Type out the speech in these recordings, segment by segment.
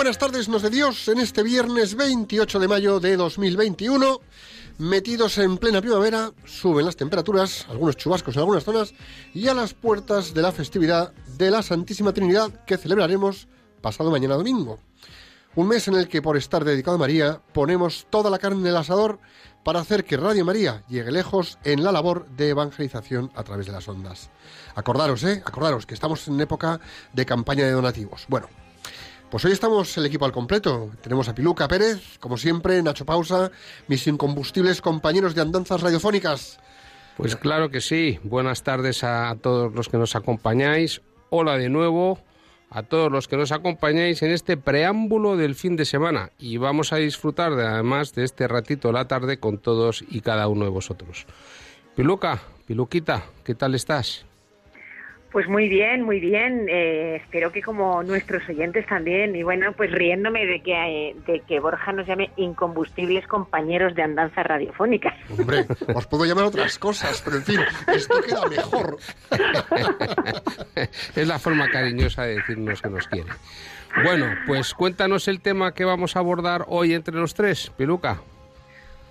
Buenas tardes, nos de Dios, en este viernes 28 de mayo de 2021. Metidos en plena primavera, suben las temperaturas, algunos chubascos en algunas zonas, y a las puertas de la festividad de la Santísima Trinidad que celebraremos pasado mañana domingo. Un mes en el que, por estar dedicado a María, ponemos toda la carne en el asador para hacer que Radio María llegue lejos en la labor de evangelización a través de las ondas. Acordaros, ¿eh? Acordaros que estamos en época de campaña de donativos. Bueno, pues hoy estamos el equipo al completo. Tenemos a Piluca Pérez, como siempre, Nacho Pausa, mis incombustibles compañeros de andanzas radiofónicas. Pues claro que sí. Buenas tardes a todos los que nos acompañáis. Hola de nuevo a todos los que nos acompañáis en este preámbulo del fin de semana y vamos a disfrutar de, además de este ratito de la tarde con todos y cada uno de vosotros. Piluca, Piluquita, ¿qué tal estás? Pues muy bien, muy bien. Eh, espero que como nuestros oyentes también. Y bueno, pues riéndome de que, eh, de que Borja nos llame incombustibles compañeros de andanza radiofónica. Hombre, os puedo llamar otras cosas, pero en fin, esto queda mejor. es la forma cariñosa de decirnos que nos quiere. Bueno, pues cuéntanos el tema que vamos a abordar hoy entre los tres, Piluca.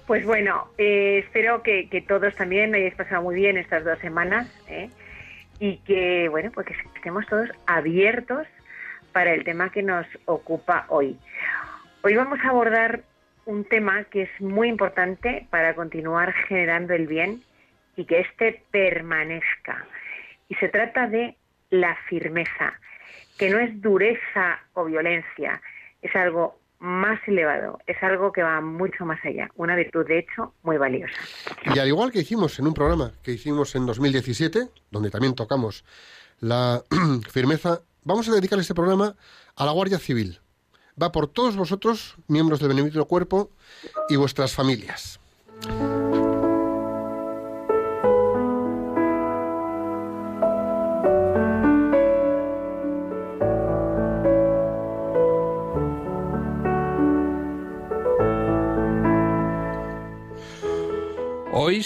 Pues bueno, eh, espero que, que, todos también hayáis pasado muy bien estas dos semanas. ¿eh? Y que, bueno, pues que estemos todos abiertos para el tema que nos ocupa hoy. Hoy vamos a abordar un tema que es muy importante para continuar generando el bien y que éste permanezca. Y se trata de la firmeza, que no es dureza o violencia, es algo más elevado, es algo que va mucho más allá, una virtud de hecho muy valiosa. Y al igual que hicimos en un programa que hicimos en 2017, donde también tocamos la firmeza, vamos a dedicar este programa a la Guardia Civil. Va por todos vosotros, miembros del Benemérito Cuerpo y vuestras familias.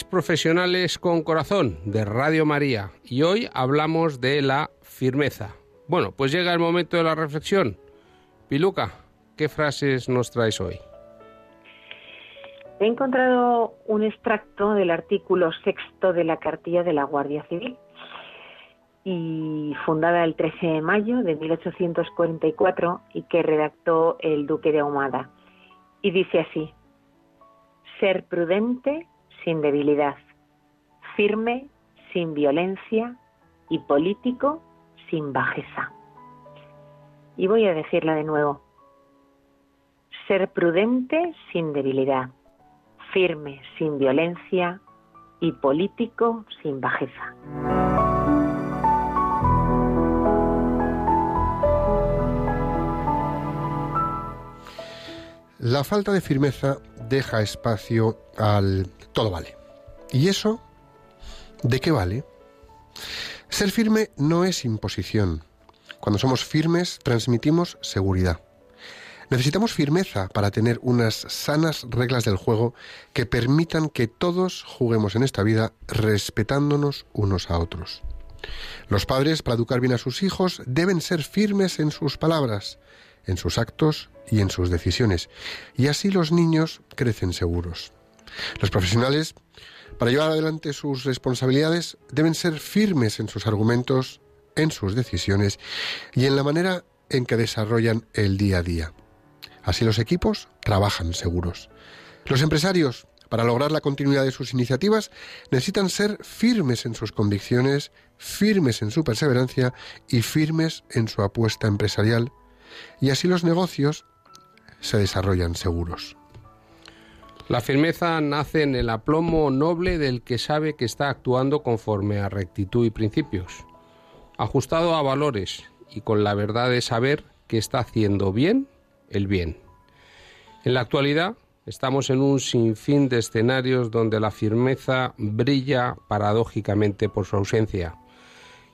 Profesionales con corazón de Radio María y hoy hablamos de la firmeza. Bueno, pues llega el momento de la reflexión. Piluca, ¿qué frases nos traes hoy? He encontrado un extracto del artículo sexto de la cartilla de la Guardia Civil y fundada el 13 de mayo de 1844 y que redactó el duque de Ahumada. Y dice así, ser prudente sin debilidad, firme sin violencia y político sin bajeza. Y voy a decirla de nuevo. Ser prudente sin debilidad, firme sin violencia y político sin bajeza. La falta de firmeza deja espacio al todo vale. ¿Y eso de qué vale? Ser firme no es imposición. Cuando somos firmes transmitimos seguridad. Necesitamos firmeza para tener unas sanas reglas del juego que permitan que todos juguemos en esta vida respetándonos unos a otros. Los padres, para educar bien a sus hijos, deben ser firmes en sus palabras, en sus actos y en sus decisiones, y así los niños crecen seguros. Los profesionales, para llevar adelante sus responsabilidades, deben ser firmes en sus argumentos, en sus decisiones y en la manera en que desarrollan el día a día. Así los equipos trabajan seguros. Los empresarios, para lograr la continuidad de sus iniciativas, necesitan ser firmes en sus convicciones, firmes en su perseverancia y firmes en su apuesta empresarial. Y así los negocios se desarrollan seguros. La firmeza nace en el aplomo noble del que sabe que está actuando conforme a rectitud y principios. ajustado a valores y con la verdad de saber que está haciendo bien el bien. En la actualidad estamos en un sinfín de escenarios donde la firmeza brilla paradójicamente por su ausencia,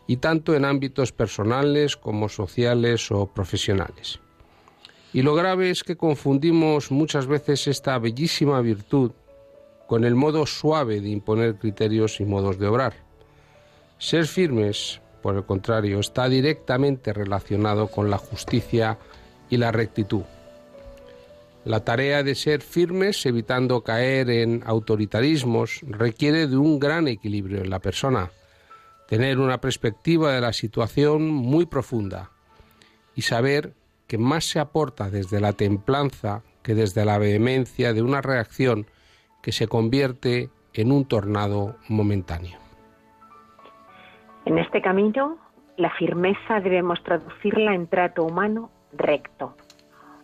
y tanto en ámbitos personales como sociales o profesionales. Y lo grave es que confundimos muchas veces esta bellísima virtud con el modo suave de imponer criterios y modos de obrar. Ser firmes, por el contrario, está directamente relacionado con la justicia y la rectitud. La tarea de ser firmes, evitando caer en autoritarismos, requiere de un gran equilibrio en la persona, tener una perspectiva de la situación muy profunda y saber que más se aporta desde la templanza que desde la vehemencia de una reacción que se convierte en un tornado momentáneo. En este camino, la firmeza debemos traducirla en trato humano recto,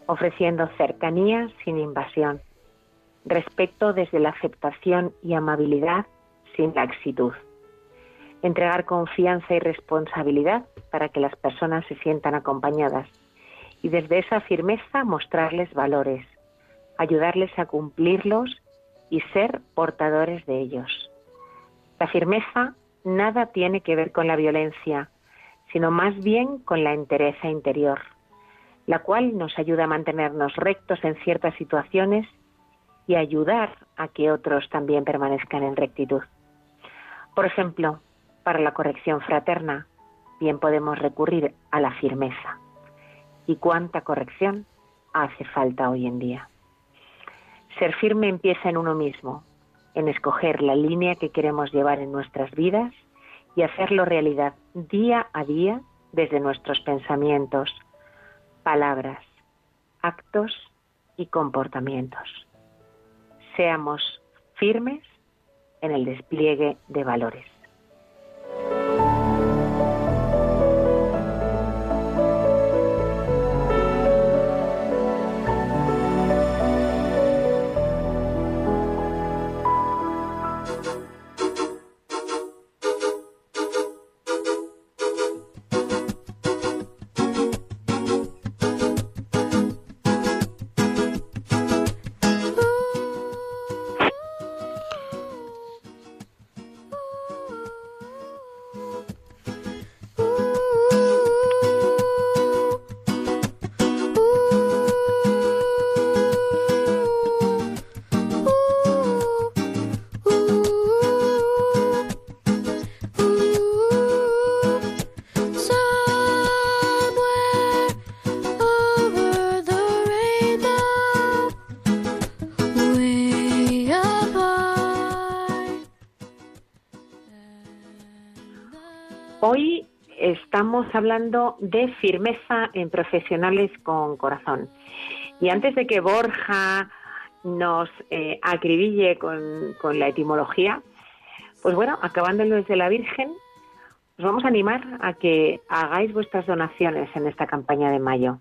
ofreciendo cercanía sin invasión, respeto desde la aceptación y amabilidad sin laxitud, entregar confianza y responsabilidad para que las personas se sientan acompañadas y desde esa firmeza mostrarles valores, ayudarles a cumplirlos y ser portadores de ellos. La firmeza nada tiene que ver con la violencia, sino más bien con la entereza interior, la cual nos ayuda a mantenernos rectos en ciertas situaciones y ayudar a que otros también permanezcan en rectitud. Por ejemplo, para la corrección fraterna, bien podemos recurrir a la firmeza y cuánta corrección hace falta hoy en día. Ser firme empieza en uno mismo, en escoger la línea que queremos llevar en nuestras vidas y hacerlo realidad día a día desde nuestros pensamientos, palabras, actos y comportamientos. Seamos firmes en el despliegue de valores. Estamos hablando de firmeza en profesionales con corazón. Y antes de que Borja nos eh, acribille con, la etimología, pues bueno, acabándolo desde la Virgen, os vamos a animar a que hagáis vuestras donaciones en esta campaña de mayo.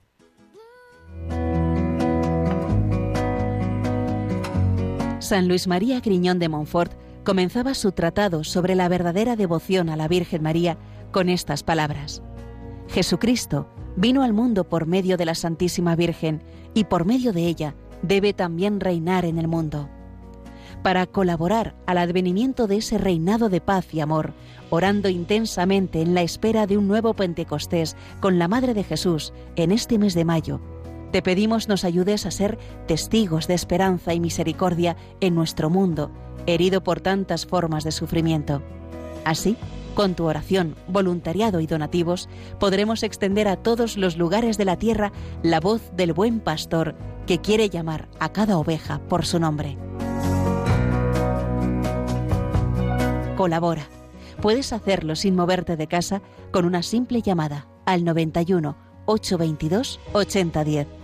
San Luis María Griñón de Montfort comenzaba su tratado sobre la verdadera devoción a la Virgen María con estas palabras. Jesucristo vino al mundo por medio de la Santísima Virgen y por medio de ella debe también reinar en el mundo. Para colaborar al advenimiento de ese reinado de paz y amor, orando intensamente en la espera de un nuevo Pentecostés con la Madre de Jesús en este mes de mayo, te pedimos nos ayudes a ser testigos de esperanza y misericordia en nuestro mundo, herido por tantas formas de sufrimiento. Así, con tu oración, voluntariado y donativos, podremos extender a todos los lugares de la tierra la voz del buen pastor que quiere llamar a cada oveja por su nombre. Colabora. Puedes hacerlo sin moverte de casa con una simple llamada al 91 822 8010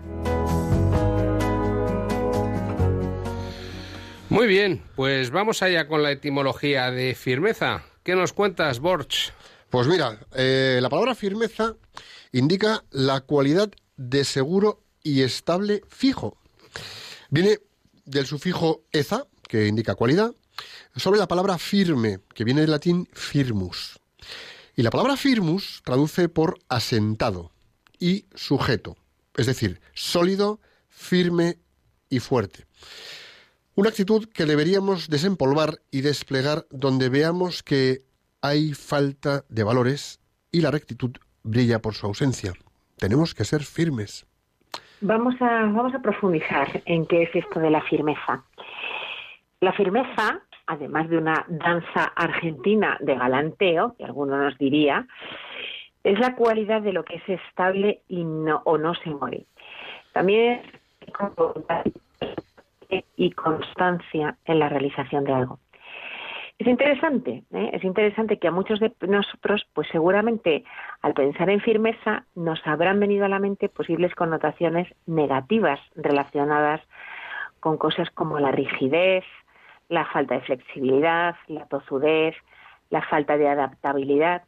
Muy bien, pues vamos allá con la etimología de firmeza. ¿Qué nos cuentas, Borch? Pues mira, eh, la palabra firmeza indica la cualidad de seguro y estable fijo. Viene del sufijo eza, que indica cualidad, sobre la palabra firme, que viene del latín firmus. Y la palabra firmus traduce por asentado y sujeto, es decir, sólido, firme y fuerte. Una actitud que deberíamos desempolvar y desplegar donde veamos que hay falta de valores y la rectitud brilla por su ausencia. Tenemos que ser firmes. Vamos a, vamos a profundizar en qué es esto de la firmeza. La firmeza, además de una danza argentina de galanteo, que alguno nos diría, es la cualidad de lo que es estable y no, o no se muere. También y constancia en la realización de algo. Es interesante, ¿eh? es interesante que a muchos de nosotros, pues seguramente al pensar en firmeza, nos habrán venido a la mente posibles connotaciones negativas relacionadas con cosas como la rigidez, la falta de flexibilidad, la tozudez, la falta de adaptabilidad.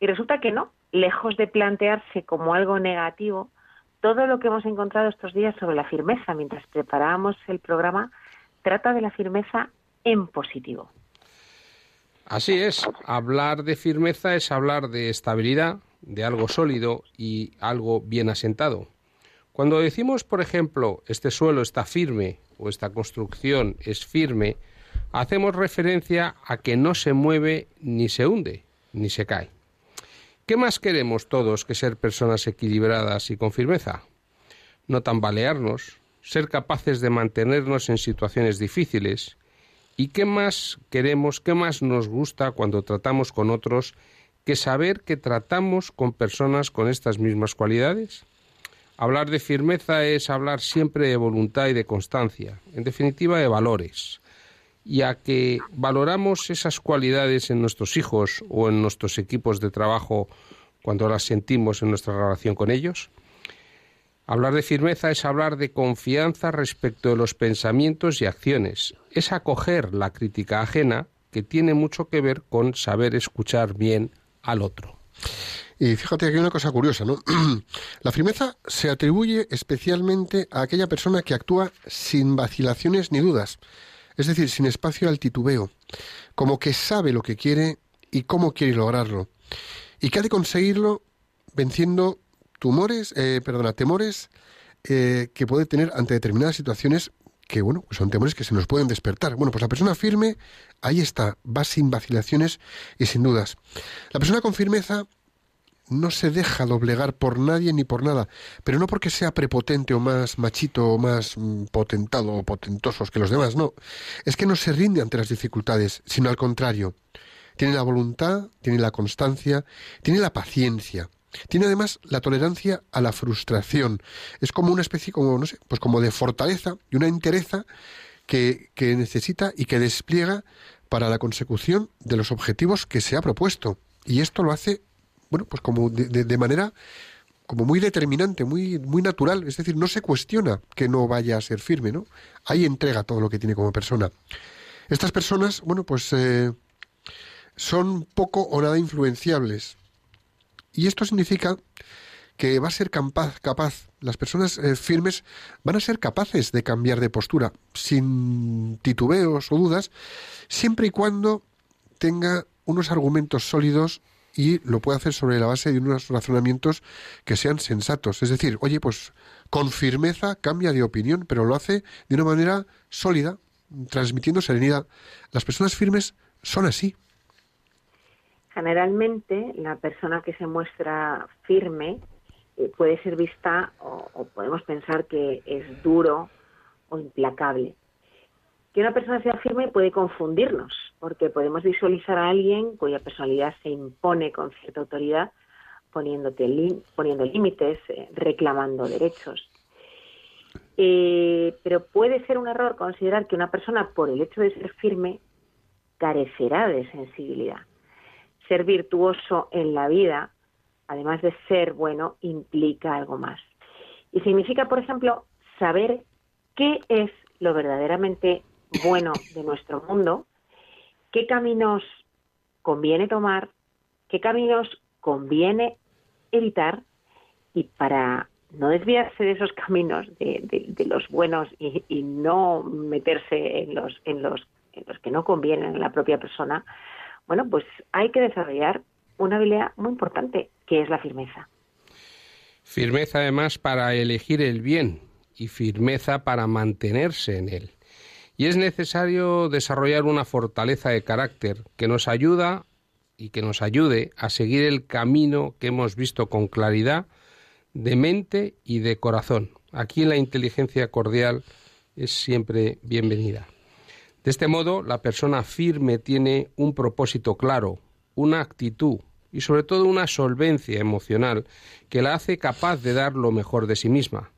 Y resulta que no, lejos de plantearse como algo negativo, todo lo que hemos encontrado estos días sobre la firmeza mientras preparábamos el programa trata de la firmeza en positivo. Así es, hablar de firmeza es hablar de estabilidad, de algo sólido y algo bien asentado. Cuando decimos, por ejemplo, este suelo está firme o esta construcción es firme, hacemos referencia a que no se mueve ni se hunde, ni se cae. ¿Qué más queremos todos que ser personas equilibradas y con firmeza? No tambalearnos, ser capaces de mantenernos en situaciones difíciles, ¿Y qué más queremos, qué más nos gusta cuando tratamos con otros que saber que tratamos con personas con estas mismas cualidades? Hablar de firmeza es hablar siempre de voluntad y de constancia, en definitiva de valores. Y a que valoramos esas cualidades en nuestros hijos o en nuestros equipos de trabajo cuando las sentimos en nuestra relación con ellos, Hablar de firmeza es hablar de confianza respecto de los pensamientos y acciones. Es acoger la crítica ajena que tiene mucho que ver con saber escuchar bien al otro. Y fíjate aquí una cosa curiosa, ¿no? La firmeza se atribuye especialmente a aquella persona que actúa sin vacilaciones ni dudas, es decir, sin espacio al titubeo, como que sabe lo que quiere y cómo quiere lograrlo, y que ha de conseguirlo venciendo tumores, eh, perdona, temores eh, que puede tener ante determinadas situaciones que, bueno, pues son temores que se nos pueden despertar. Bueno, pues la persona firme, ahí está, va sin vacilaciones y sin dudas. La persona con firmeza no se deja doblegar por nadie ni por nada, pero no porque sea prepotente o más machito o más mm, potentado o potentosos que los demás, no. Es que no se rinde ante las dificultades, sino al contrario. Tiene la voluntad, tiene la constancia, tiene la paciencia. Tiene además la tolerancia a la frustración. Es como una especie, como, no sé, pues como de fortaleza y una entereza que, que necesita y que despliega para la consecución de los objetivos que se ha propuesto. Y esto lo hace, bueno, pues como de, manera como muy determinante, muy, muy natural. Es decir, no se cuestiona que no vaya a ser firme, ¿no? Ahí entrega todo lo que tiene como persona. Estas personas, bueno, pues eh, son poco o nada influenciables. Y esto significa que va a ser capaz, capaz las personas eh, firmes van a ser capaces de cambiar de postura sin titubeos o dudas, siempre y cuando tenga unos argumentos sólidos y lo pueda hacer sobre la base de unos razonamientos que sean sensatos. Es decir, oye, pues con firmeza cambia de opinión, pero lo hace de una manera sólida, transmitiendo serenidad. Las personas firmes son así. Generalmente la persona que se muestra firme eh, puede ser vista o, podemos pensar que es duro o implacable. Que una persona sea firme puede confundirnos, porque podemos visualizar a alguien cuya personalidad se impone con cierta autoridad, poniéndote poniendo límites, eh, reclamando derechos. Eh, pero puede ser un error considerar que una persona, por el hecho de ser firme, carecerá de sensibilidad ser virtuoso en la vida además de ser bueno, implica algo más. Y significa, por ejemplo, saber qué es lo verdaderamente bueno de nuestro mundo, qué caminos conviene tomar, qué caminos conviene evitar y para no desviarse de esos caminos de, los buenos y, no meterse en los, en, los, en los que no convienen a la propia persona, bueno, pues hay que desarrollar una habilidad muy importante, que es la firmeza. Firmeza además para elegir el bien y firmeza para mantenerse en él. Y es necesario desarrollar una fortaleza de carácter que nos ayuda y que nos ayude a seguir el camino que hemos visto con claridad de mente y de corazón. Aquí la inteligencia cordial es siempre bienvenida. De este modo, la persona firme tiene un propósito claro, una actitud y sobre todo una solvencia emocional que la hace capaz de dar lo mejor de sí misma.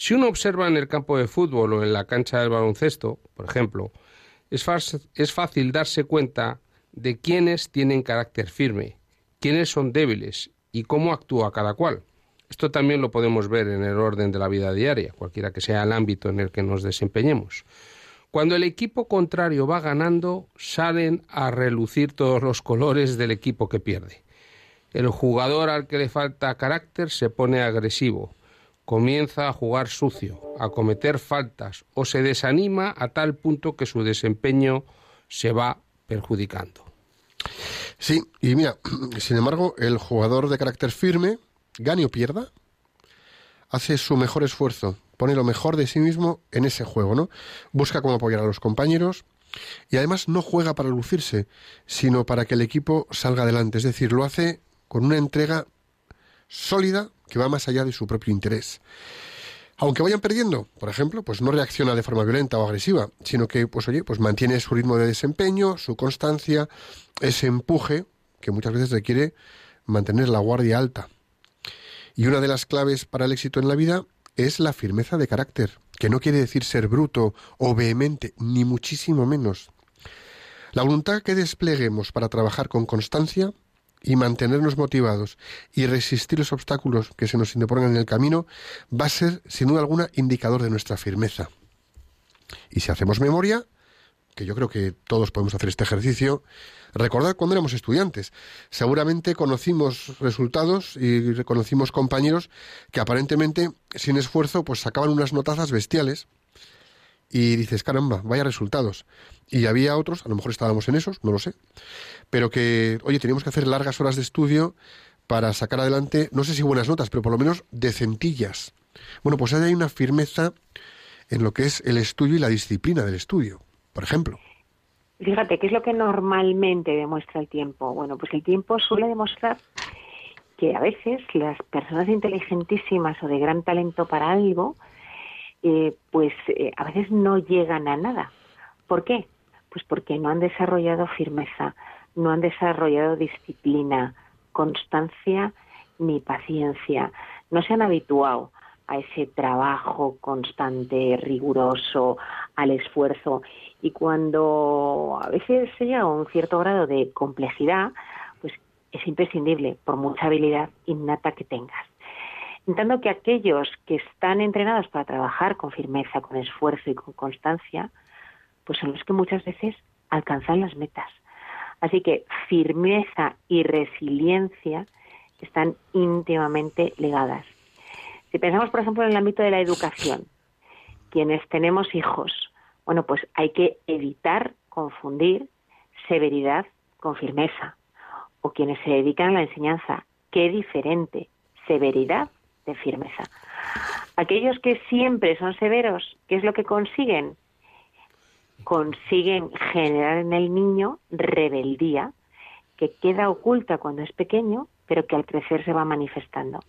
Si uno observa en el campo de fútbol o en la cancha del baloncesto, por ejemplo, es, es fácil darse cuenta de quiénes tienen carácter firme, quiénes son débiles y cómo actúa cada cual. Esto también lo podemos ver en el orden de la vida diaria, cualquiera que sea el ámbito en el que nos desempeñemos. Cuando el equipo contrario va ganando, salen a relucir todos los colores del equipo que pierde. El jugador al que le falta carácter se pone agresivo, comienza a jugar sucio, a cometer faltas o se desanima a tal punto que su desempeño se va perjudicando. Sí, y mira, sin embargo, el jugador de carácter firme, gane o pierda, hace su mejor esfuerzo pone lo mejor de sí mismo en ese juego, ¿no? Busca cómo apoyar a los compañeros y además no juega para lucirse, sino para que el equipo salga adelante, es decir, lo hace con una entrega sólida que va más allá de su propio interés. Aunque vayan perdiendo, por ejemplo, pues no reacciona de forma violenta o agresiva, sino que, pues oye, pues mantiene su ritmo de desempeño, su constancia, ese empuje que muchas veces requiere mantener la guardia alta. Y una de las claves para el éxito en la vida es la firmeza de carácter, que no quiere decir ser bruto o vehemente, ni muchísimo menos. La voluntad que despleguemos para trabajar con constancia y mantenernos motivados y resistir los obstáculos que se nos interpongan en el camino va a ser, sin duda alguna, indicador de nuestra firmeza. Y si hacemos memoria, que yo creo que todos podemos hacer este ejercicio, recordar cuando éramos estudiantes. Seguramente conocimos resultados y reconocimos compañeros que aparentemente, sin esfuerzo, pues sacaban unas notazas bestiales. Y dices, caramba, vaya resultados. Y había otros, a lo mejor estábamos en esos, no lo sé, pero que, oye, teníamos que hacer largas horas de estudio para sacar adelante, no sé si buenas notas, pero por lo menos decentillas. Bueno, pues hay una firmeza en lo que es el estudio y la disciplina del estudio por ejemplo. Fíjate, ¿qué es lo que normalmente demuestra el tiempo? Bueno, pues el tiempo suele demostrar que a veces las personas inteligentísimas o de gran talento para algo, eh, pues eh, a veces no llegan a nada. ¿Por qué? Pues porque no han desarrollado firmeza, no han desarrollado disciplina, constancia ni paciencia, no se han habituado a ese trabajo constante, riguroso, al esfuerzo. Y cuando a veces se llega a un cierto grado de complejidad, pues es imprescindible, por mucha habilidad innata que tengas. Entiendo que aquellos que están entrenados para trabajar con firmeza, con esfuerzo y con constancia, pues son los que muchas veces alcanzan las metas. Así que firmeza y resiliencia están íntimamente ligadas. Si pensamos, por ejemplo, en el ámbito de la educación, quienes tenemos hijos, bueno, pues hay que evitar confundir severidad con firmeza. O quienes se dedican a la enseñanza, qué diferente, severidad de firmeza. Aquellos que siempre son severos, ¿qué es lo que consiguen? Consiguen generar en el niño rebeldía, que queda oculta cuando es pequeño, pero que al crecer se va manifestando.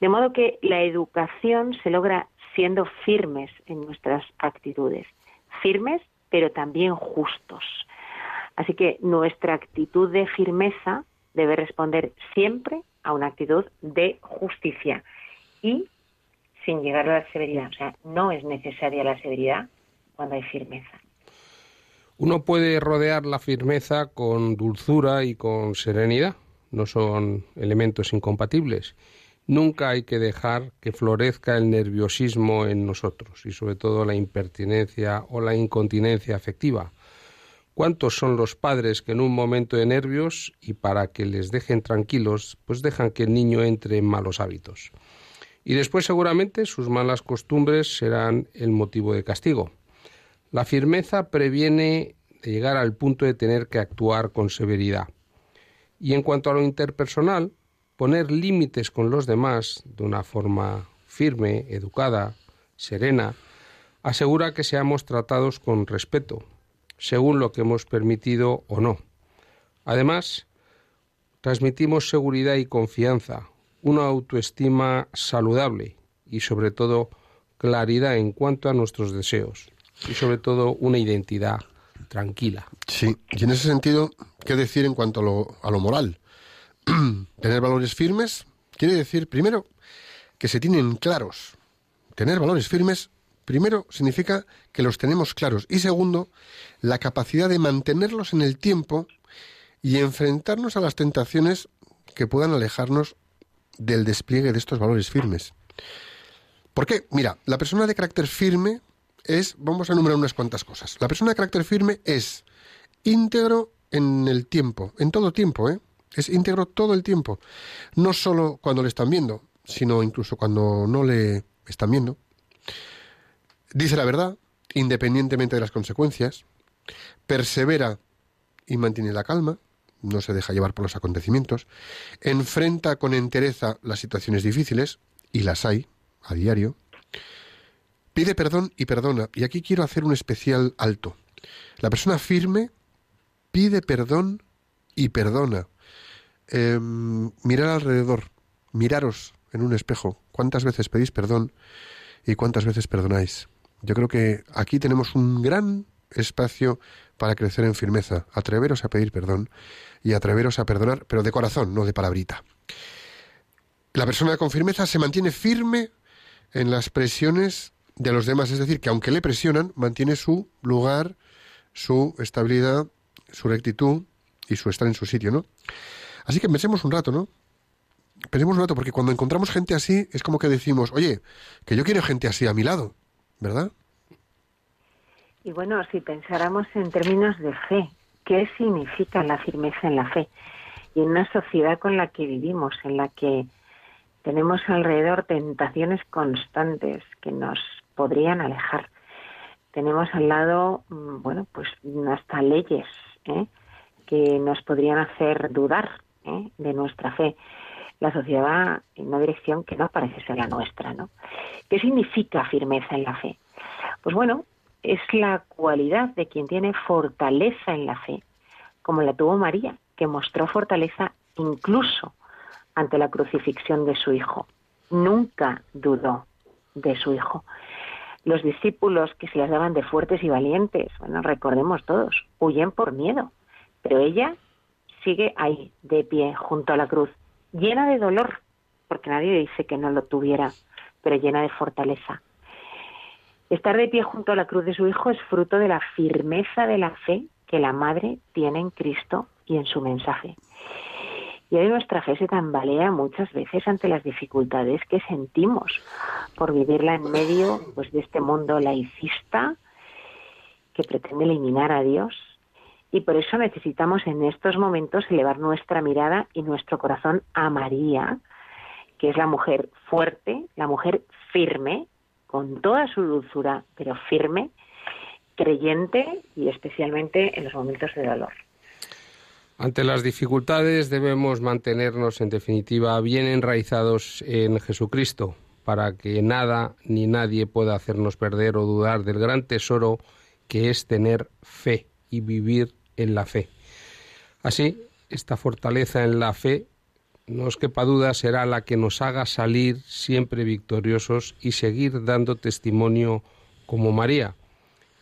De modo que la educación se logra siendo firmes en nuestras actitudes, firmes pero también justos. Así que nuestra actitud de firmeza debe responder siempre a una actitud de justicia y sin llegar a la severidad. O sea, no es necesaria la severidad cuando hay firmeza. Uno puede rodear la firmeza con dulzura y con serenidad, no son elementos incompatibles. Nunca hay que dejar que florezca el nerviosismo en nosotros y sobre todo la impertinencia o la incontinencia afectiva. ¿Cuántos son los padres que en un momento de nervios y para que les dejen tranquilos, pues dejan que el niño entre en malos hábitos? Y después seguramente sus malas costumbres serán el motivo de castigo. La firmeza previene de llegar al punto de tener que actuar con severidad. Y en cuanto a lo interpersonal, poner límites con los demás de una forma firme, educada, serena, asegura que seamos tratados con respeto, según lo que hemos permitido o no. Además, transmitimos seguridad y confianza, una autoestima saludable y sobre todo claridad en cuanto a nuestros deseos y sobre todo una identidad tranquila. Sí, y en ese sentido, ¿qué decir en cuanto a lo, a lo moral? Tener valores firmes quiere decir, primero, que se tienen claros. Tener valores firmes, primero, significa que los tenemos claros. Y segundo, la capacidad de mantenerlos en el tiempo y enfrentarnos a las tentaciones que puedan alejarnos del despliegue de estos valores firmes. ¿Por qué? Mira, la persona de carácter firme es, vamos a enumerar unas cuantas cosas. La persona de carácter firme es íntegro en el tiempo, en todo tiempo, ¿eh? Es íntegro todo el tiempo. No solo cuando le están viendo, sino incluso cuando no le están viendo. Dice la verdad, independientemente de las consecuencias. Persevera y mantiene la calma. No se deja llevar por los acontecimientos. Enfrenta con entereza las situaciones difíciles, y las hay a diario. Pide perdón y perdona. Y aquí quiero hacer un especial alto. La persona firme pide perdón y perdona. Em, mirar alrededor, miraros en un espejo. ¿Cuántas veces pedís perdón y cuántas veces perdonáis? Yo creo que aquí tenemos un gran espacio para crecer en firmeza. Atreveros a pedir perdón y atreveros a perdonar, pero de corazón, no de palabrita. La persona con firmeza se mantiene firme en las presiones de los demás, es decir, que aunque le presionan, mantiene su lugar, su estabilidad, su rectitud y su estar en su sitio, ¿no? Así que pensemos un rato, ¿no? Pensemos un rato, porque cuando encontramos gente así, es como que decimos, oye, que yo quiero gente así a mi lado, ¿verdad? Y bueno, si pensáramos en términos de fe, ¿qué significa la firmeza en la fe? Y en una sociedad con la que vivimos, en la que tenemos alrededor tentaciones constantes que nos podrían alejar. Tenemos al lado, mm, bueno, pues hasta leyes ¿eh? que nos podrían hacer dudar ¿eh? de nuestra fe. La sociedad va en una dirección que no parece ser la nuestra, ¿no? ¿Qué significa firmeza en la fe? Pues bueno, es la cualidad de quien tiene fortaleza en la fe, como la tuvo María, que mostró fortaleza incluso ante la crucifixión de su hijo. Nunca dudó de su hijo. Los discípulos que se las daban de fuertes y valientes, bueno, recordemos todos, huyen por miedo, pero ella sigue ahí, de pie, junto a la cruz, llena de dolor, porque nadie dice que no lo tuviera, pero llena de fortaleza. Estar de pie junto a la cruz de su hijo es fruto de la firmeza de la fe que la madre tiene en Cristo y en su mensaje. Y hoy nuestra fe se tambalea muchas veces ante las dificultades que sentimos por vivirla en medio pues, de este mundo laicista que pretende eliminar a Dios y por eso necesitamos en estos momentos elevar nuestra mirada y nuestro corazón a María, que es la mujer fuerte, la mujer firme, con toda su dulzura, pero firme, creyente y especialmente en los momentos de dolor. Ante las dificultades debemos mantenernos, en definitiva, bien enraizados en Jesucristo, para que nada ni nadie pueda hacernos perder o dudar del gran tesoro que es tener fe y vivir en la fe. Así, esta fortaleza en la fe, no os quepa duda, será la que nos haga salir siempre victoriosos y seguir dando testimonio como María.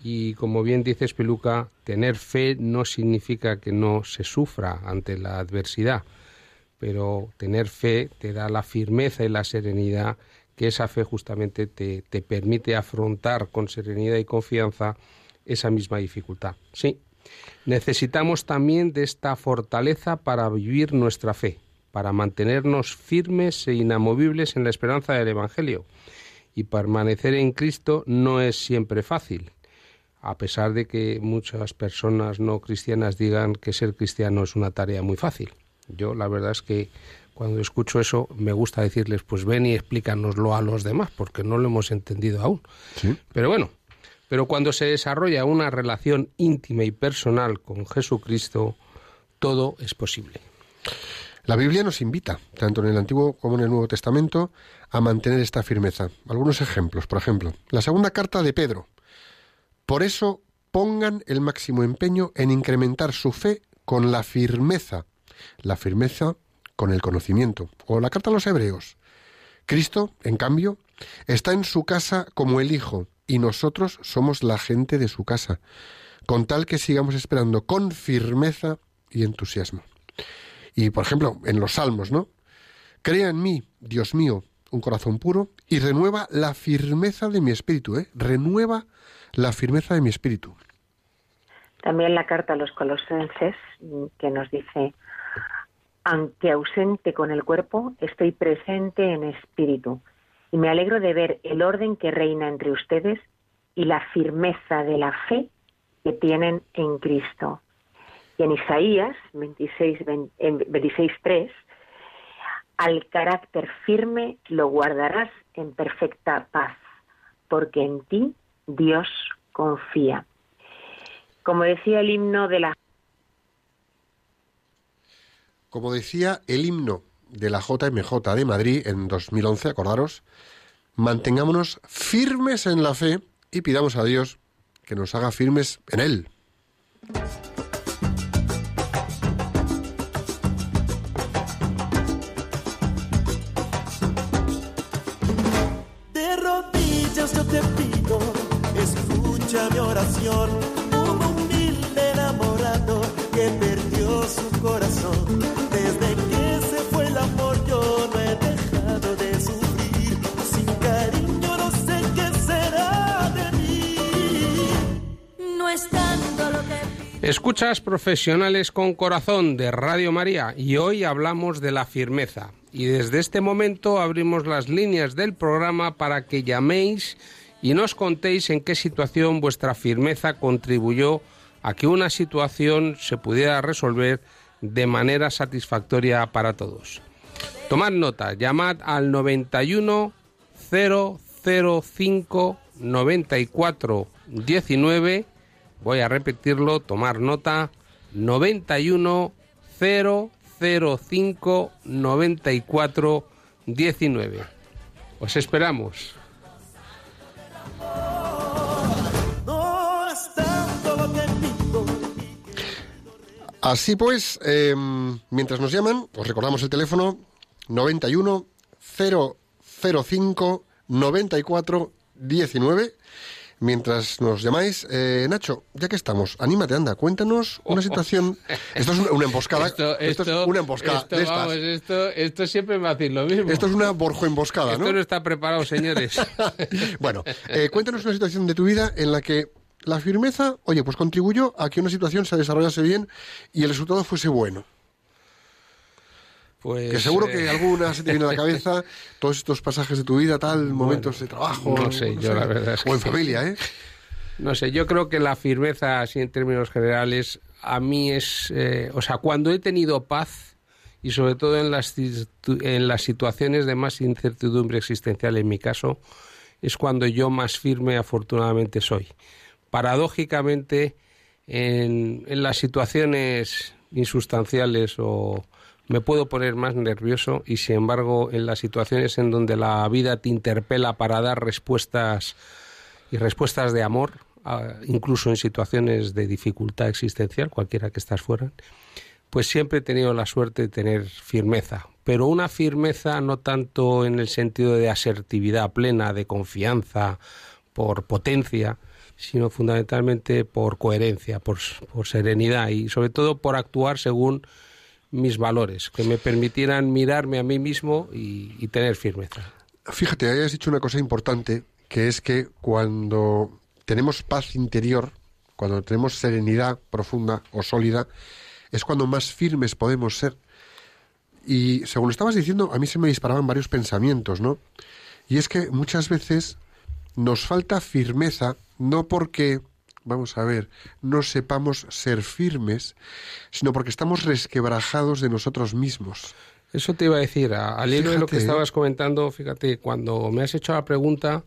Y como bien dice Peluca, tener fe no significa que no se sufra ante la adversidad, pero tener fe te da la firmeza y la serenidad que esa fe justamente te, te permite afrontar con serenidad y confianza esa misma dificultad. Sí, Necesitamos también de esta fortaleza para vivir nuestra fe, para mantenernos firmes e inamovibles en la esperanza del Evangelio. Y permanecer en Cristo no es siempre fácil, a pesar de que muchas personas no cristianas digan que ser cristiano es una tarea muy fácil. Yo la verdad es que cuando escucho eso me gusta decirles, pues ven y explícanoslo a los demás, porque no lo hemos entendido aún. Pero bueno, pero cuando se desarrolla una relación íntima y personal con Jesucristo, todo es posible. La Biblia nos invita, tanto en el Antiguo como en el Nuevo Testamento, a mantener esta firmeza. Algunos ejemplos, por ejemplo, la segunda carta de Pedro. Por eso pongan el máximo empeño en incrementar su fe con la firmeza, la firmeza con el conocimiento. O la carta a los Hebreos. Cristo, en cambio, está en su casa como el Hijo, y nosotros somos la gente de su casa, con tal que sigamos esperando con firmeza y entusiasmo. Y, por ejemplo, en los Salmos, ¿no? Crea en mí, Dios mío, un corazón puro y renueva la firmeza de mi espíritu, ¿eh? Renueva la firmeza de mi espíritu. También la carta a los colosenses que nos dice, aunque ausente con el cuerpo, estoy presente en espíritu y me alegro de ver el orden que reina entre ustedes y la firmeza de la fe que tienen en Cristo. Y en Isaías 26, 26 al carácter firme lo guardarás en perfecta paz, porque en ti Dios confía. Como decía el himno de la como decía el himno de la JMJ de Madrid en 2011, acordaros, mantengámonos firmes en la fe y pidamos a Dios que nos haga firmes en Él. De rodillas yo te pido, escucha mi oración, Escuchas profesionales con corazón de Radio María y hoy hablamos de la firmeza. Y desde este momento abrimos las líneas del programa para que llaméis y nos contéis en qué situación vuestra firmeza contribuyó a que una situación se pudiera resolver de manera satisfactoria para todos. Tomad nota, llamad al 91 005 94 19. Voy a repetirlo, tomar nota. 91 005 94 19. Os esperamos. Así pues, eh, mientras nos llaman, os recordamos el teléfono 91 005 94 19. Mientras nos llamáis, eh, Nacho, ya que estamos, anímate, anda, cuéntanos una situación. Esto es una, emboscada. Esto, es una emboscada esto, de estas. vamos, esto, esto siempre me lo mismo. Esto es una borjoemboscada, Esto ¿no? no está preparado, señores. bueno, eh, cuéntanos una situación de tu vida en la que la firmeza, oye, pues contribuyó a que una situación se desarrollase bien y el resultado fuese bueno. Pues, Que seguro eh, que alguna se te viene a la cabeza, todos estos pasajes de tu vida, tal, momentos de trabajo. no sé, yo la verdad es O en familia, ¿eh? No sé, yo creo que la firmeza, así en términos generales, a mí es, eh, o sea, cuando he tenido paz y sobre todo en las, en las situaciones de más incertidumbre existencial, en mi caso, es cuando yo más firme afortunadamente soy. Paradójicamente, en, en las situaciones insustanciales o me puedo poner más nervioso y sin embargo en las situaciones en donde la vida te interpela para dar respuestas y respuestas de amor, a- incluso en situaciones de dificultad existencial, cualquiera que estás fuera, pues siempre he tenido la suerte de tener firmeza, pero una firmeza no tanto en el sentido de asertividad plena, de confianza, por potencia, sino fundamentalmente por coherencia, por, por serenidad y sobre todo por actuar según mis valores, que me permitieran mirarme a mí mismo y, tener firmeza. Fíjate, hayas dicho una cosa importante, que es que cuando tenemos paz interior, cuando tenemos serenidad profunda o sólida, es cuando más firmes podemos ser. Y según lo estabas diciendo, a mí se me disparaban varios pensamientos, ¿no? Y es que muchas veces nos falta firmeza, no porque, vamos a ver, no sepamos ser firmes, sino porque estamos resquebrajados de nosotros mismos. Eso te iba a decir, al hilo de lo que Fíjate. estabas comentando, fíjate, cuando me has hecho la pregunta,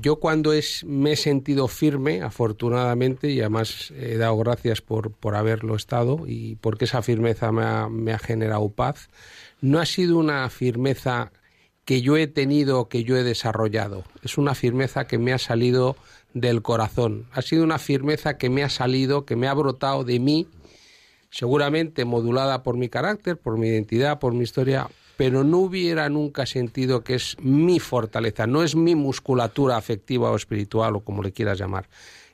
yo cuando es, me he sentido firme, afortunadamente, y además he dado gracias por, por haberlo estado y porque esa firmeza me ha, me ha generado paz, no ha sido una firmeza que yo he tenido, que yo he desarrollado, es una firmeza que me ha salido del corazón, ha sido una firmeza que me ha salido, que me ha brotado de mí, seguramente modulada por mi carácter, por mi identidad, por mi historia, pero no hubiera nunca sentido que es mi fortaleza, no es mi musculatura afectiva o espiritual o como le quieras llamar.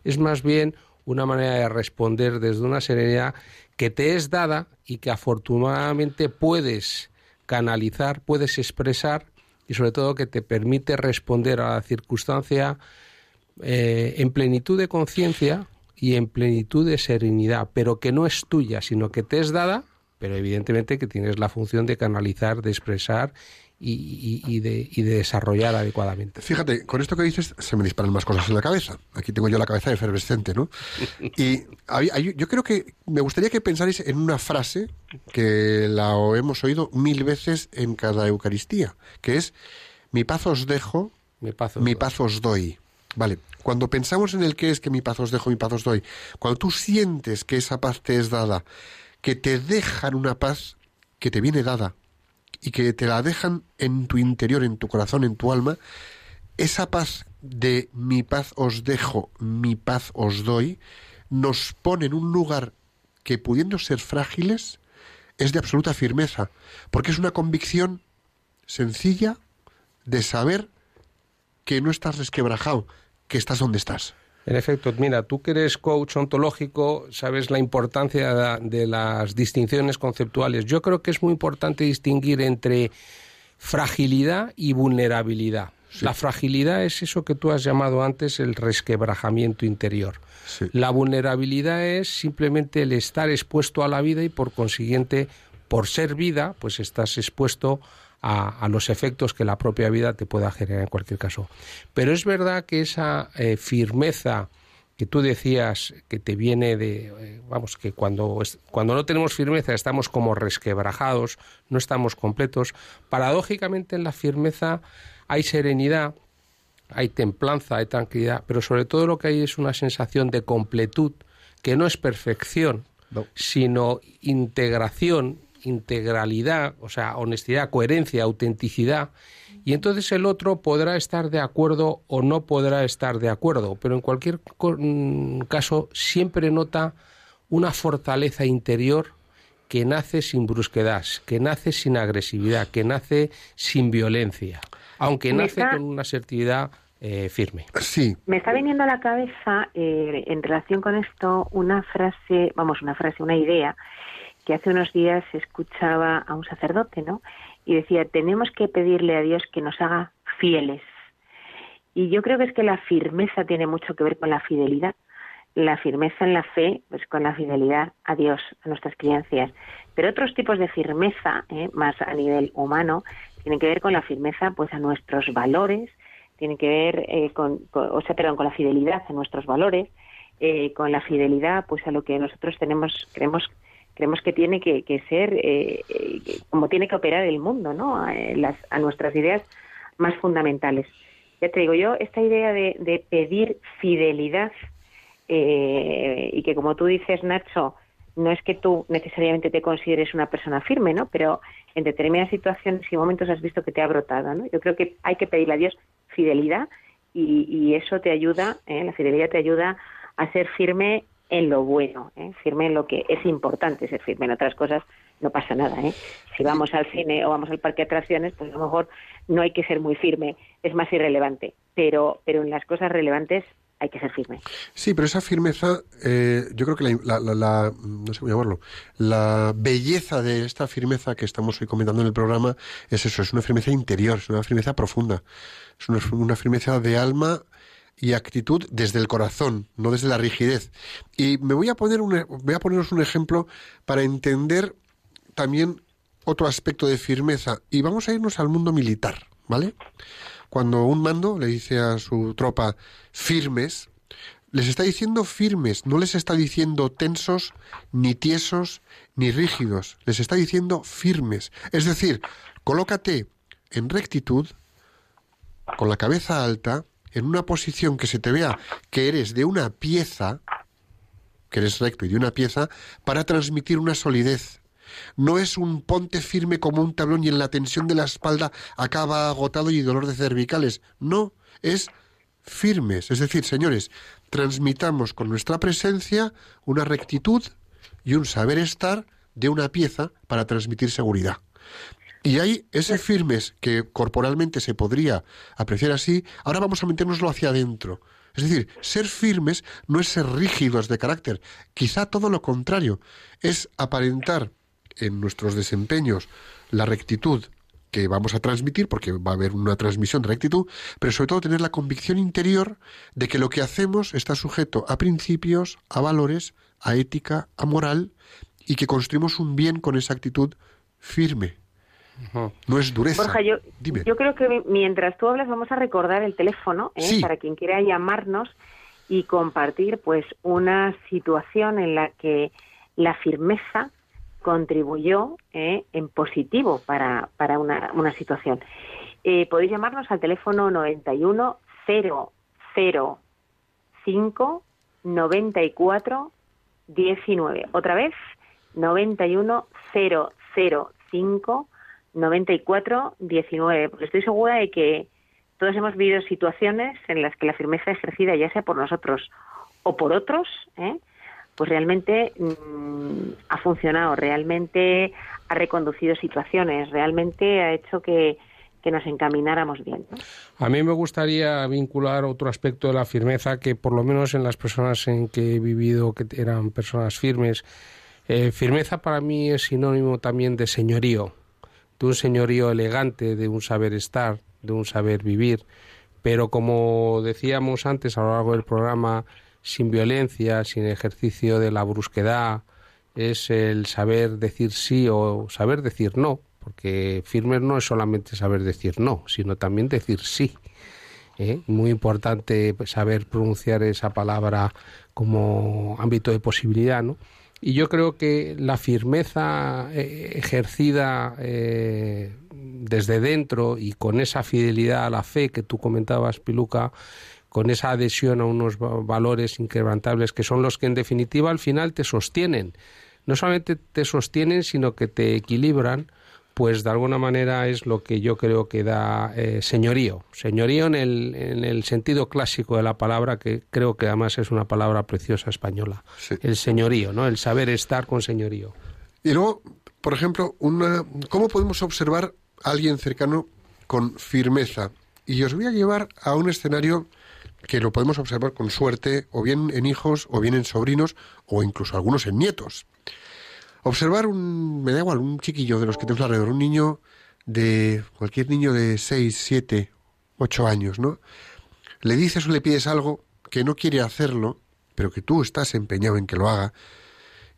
Es más bien una manera de responder desde una serenidad que te es dada y que afortunadamente puedes canalizar, puedes expresar y sobre todo que te permite responder a la circunstancia eh, en plenitud de conciencia y en plenitud de serenidad, pero que no es tuya, sino que te es dada, pero evidentemente que tienes la función de canalizar, de expresar y, de, y de desarrollar adecuadamente. Fíjate, con esto que dices se me disparan más cosas en la cabeza. Aquí tengo yo la cabeza efervescente, ¿no? Y hay- yo creo que me gustaría que pensarais en una frase que la hemos oído mil veces en cada Eucaristía, que es mi paz os dejo, Mi paz os mi doy. paz os doy. Vale, cuando pensamos en el que es que mi paz os dejo, mi paz os doy, cuando tú sientes que esa paz te es dada, que te dejan una paz que te viene dada y que te la dejan en tu interior, en tu corazón, en tu alma, esa paz de mi paz os dejo, mi paz os doy, nos pone en un lugar que pudiendo ser frágiles, es de absoluta firmeza, porque es una convicción sencilla de saber que no estás resquebrajado, que estás donde estás. En efecto, mira, tú que eres coach ontológico, sabes la importancia de, las distinciones conceptuales. Yo creo que es muy importante distinguir entre fragilidad y vulnerabilidad. La fragilidad es eso que tú has llamado antes el resquebrajamiento interior. Sí. La vulnerabilidad es simplemente el estar expuesto a la vida y por consiguiente, por ser vida, pues estás expuesto a, a los efectos que la propia vida te pueda generar en cualquier caso. Pero es verdad que esa eh, firmeza que tú decías que te viene de, eh, vamos, que cuando, cuando no tenemos firmeza estamos como resquebrajados, no estamos completos. Paradójicamente en la firmeza hay serenidad, hay templanza, hay tranquilidad, pero sobre todo lo que hay es una sensación de completud, que no es perfección, No. sino integración, integralidad, o sea, honestidad, coherencia, autenticidad. Y entonces el otro podrá estar de acuerdo o no podrá estar de acuerdo, pero en cualquier co- mm, caso siempre nota una fortaleza interior que nace sin brusquedad, que nace sin agresividad, que nace sin violencia, aunque nace con una asertividad eh, firme. Sí, Me está viniendo a la cabeza, eh, en relación con esto, una frase, vamos, una frase, una idea, que hace unos días escuchaba a un sacerdote, ¿no? Y decía, tenemos que pedirle a Dios que nos haga fieles. Y yo creo que es que la firmeza tiene mucho que ver con la fidelidad. La firmeza en la fe, pues con la fidelidad a Dios, a nuestras creencias. Pero otros tipos de firmeza, ¿eh? más a nivel humano, tienen que ver con la firmeza, pues a nuestros valores, tienen que ver eh, con, con- o sea, perdón, con la fidelidad a nuestros valores, eh, con la fidelidad, pues a lo que nosotros tenemos, creemos, creemos que tiene que, ser, eh, eh, como tiene que operar el mundo, ¿no? A, eh, las, a nuestras ideas más fundamentales. Ya te digo yo, esta idea de, de pedir fidelidad eh, y que como tú dices, Nacho, no es que tú necesariamente te consideres una persona firme, ¿no? Pero en determinadas situaciones y momentos has visto que te ha brotado, ¿no? Yo creo que hay que pedirle a Dios fidelidad y, y eso te ayuda, ¿eh? la fidelidad te ayuda a ser firme en lo bueno, ¿eh? firme en lo que es importante ser firme. En otras cosas no pasa nada. ¿eh? Si vamos al cine o vamos al parque de atracciones, pues a lo mejor no hay que ser muy firme, es más irrelevante. Pero, pero en las cosas relevantes hay que ser firme. Sí, pero esa firmeza, eh, yo creo que la, la- la- no sé cómo llamarlo, la belleza de esta firmeza que estamos hoy comentando en el programa es eso, es una firmeza interior, es una firmeza profunda, es una firmeza de alma y actitud desde el corazón, no desde la rigidez. Y me voy a poner un, voy a poneros un ejemplo para entender también otro aspecto de firmeza y vamos a irnos al mundo militar, ¿vale? Cuando un mando le dice a su tropa firmes, les está diciendo firmes, no les está diciendo tensos, ni tiesos, ni rígidos, les está diciendo firmes. Es decir, colócate en rectitud, con la cabeza alta, en una posición que se te vea que eres de una pieza, que eres recto y de una pieza, para transmitir una solidez. No es un ponte firme como un tablón y en la tensión de la espalda acaba agotado y dolor de cervicales. No, es firmes. Es decir, señores, transmitamos con nuestra presencia una rectitud y un saber estar de una pieza para transmitir seguridad. Y hay ese firmes que corporalmente se podría apreciar así, ahora vamos a metérnoslo hacia adentro. Es decir, ser firmes no es ser rígidos de carácter, quizá todo lo contrario, es aparentar en nuestros desempeños la rectitud que vamos a transmitir, porque va a haber una transmisión de rectitud, pero sobre todo tener la convicción interior de que lo que hacemos está sujeto a principios, a valores, a ética, a moral, y que construimos un bien con esa actitud firme. No es dureza. Borja, yo, yo creo que mientras tú hablas vamos a recordar el teléfono ¿eh? para quien quiera llamarnos y compartir pues una situación en la que la firmeza contribuyó ¿eh? en positivo para, para una, una situación. Eh, podéis llamarnos al teléfono 91 005 94 19. Otra vez, 91 005 94 19. Porque estoy segura de que todos hemos vivido situaciones en las que la firmeza ejercida, ya sea por nosotros o por otros, ¿eh? pues realmente mm, ha funcionado, realmente ha reconducido situaciones, realmente ha hecho que, nos encamináramos bien. A mí me gustaría vincular otro aspecto de la firmeza que por lo menos en las personas en que he vivido, que eran personas firmes, eh, firmeza para mí es sinónimo también de señorío, de un señorío elegante, de un saber estar, de un saber vivir, pero como decíamos antes a lo largo del programa, sin violencia, sin ejercicio de la brusquedad, es el saber decir sí o saber decir no, porque firmes no es solamente saber decir no, sino también decir sí. ¿eh? Muy importante saber pronunciar esa palabra como ámbito de posibilidad, ¿no? Y yo creo que la firmeza eh, ejercida eh, desde dentro y con esa fidelidad a la fe que tú comentabas, Piluca, con esa adhesión a unos valores inquebrantables que son los que en definitiva al final te sostienen. No solamente te sostienen, sino que te equilibran, pues de alguna manera es lo que yo creo que da eh, señorío. Señorío en el, en el sentido clásico de la palabra, que creo que además es una palabra preciosa española. El señorío, ¿no? El saber estar con señorío. Y luego, por ejemplo, una, ¿cómo podemos observar a alguien cercano con firmeza? Y os voy a llevar a un escenario que lo podemos observar con suerte, o bien en hijos, o bien en sobrinos, o incluso algunos en nietos. Observar un, me da igual, un chiquillo de los que tenemos alrededor, un niño de, cualquier niño de 6, 7, 8 años, ¿no? Le dices o le pides algo que no quiere hacerlo, pero que tú estás empeñado en que lo haga,